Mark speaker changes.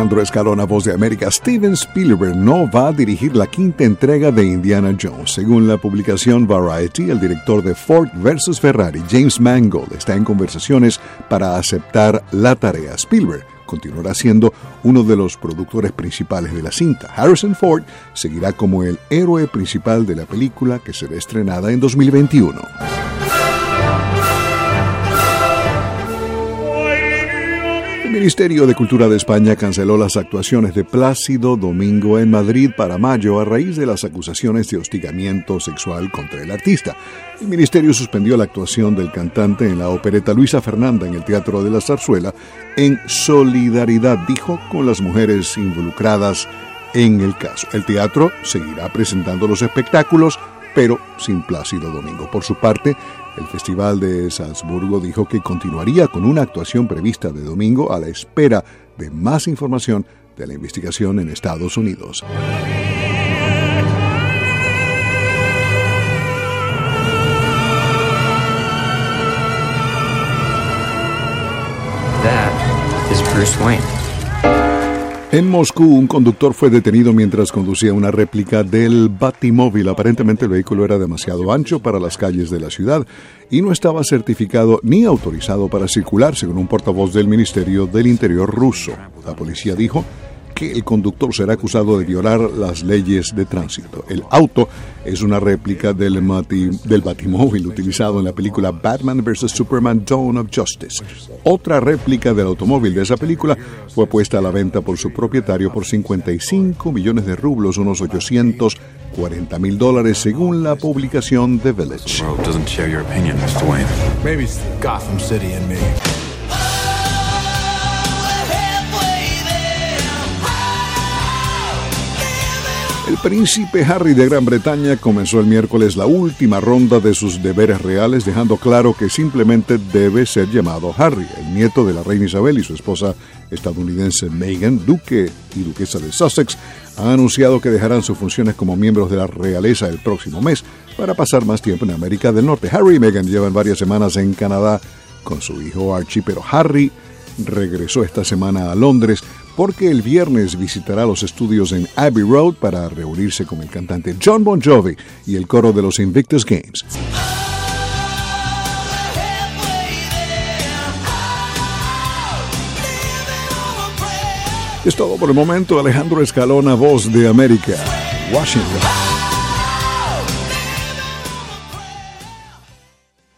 Speaker 1: Alejandro Escalona, voz de América. Steven Spielberg no va a dirigir la quinta entrega de Indiana Jones. Según la publicación Variety, el director de Ford vs. Ferrari, James Mangold, está en conversaciones para aceptar la tarea. Spielberg continuará siendo uno de los productores principales de la cinta. Harrison Ford seguirá como el héroe principal de la película que será estrenada en 2021. Ministerio de Cultura de España canceló las actuaciones de Plácido Domingo en Madrid para mayo a raíz de las acusaciones de hostigamiento sexual contra el artista. El ministerio suspendió la actuación del cantante en la opereta Luisa Fernanda en el Teatro de la Zarzuela en solidaridad, dijo, con las mujeres involucradas en el caso. El teatro seguirá presentando los espectáculos, pero sin Plácido Domingo. Por su parte, el Festival de Salzburgo dijo que continuaría con una actuación prevista de domingo a la espera de más información de la investigación en Estados Unidos.
Speaker 2: That is Bruce Wayne.
Speaker 1: En Moscú, un conductor fue detenido mientras conducía una réplica del Batimóvil. Aparentemente el vehículo era demasiado ancho para las calles de la ciudad y no estaba certificado ni autorizado para circular, según un portavoz del Ministerio del Interior ruso. La policía dijo que el conductor será acusado de violar las leyes de tránsito. El auto es una réplica del, del batimóvil utilizado en la película Batman vs. Superman Dawn of Justice. Otra réplica del automóvil de esa película fue puesta a la venta por su propietario por 55 millones de rublos, unos 840 mil dólares, según la publicación The Village. El príncipe Harry de Gran Bretaña comenzó el miércoles la última ronda de sus deberes reales, dejando claro que simplemente debe ser llamado Harry, el nieto de la reina Isabel y su esposa estadounidense Meghan, duque y duquesa de Sussex, han anunciado que dejarán sus funciones como miembros de la realeza el próximo mes para pasar más tiempo en América del Norte. Harry y Meghan llevan varias semanas en Canadá con su hijo Archie, pero Harry regresó esta semana a Londres porque el viernes visitará los estudios en Abbey Road para reunirse con el cantante John Bon Jovi y el coro de los Invictus Games. Es todo por el momento. Alejandro Escalona, voz de América, Washington.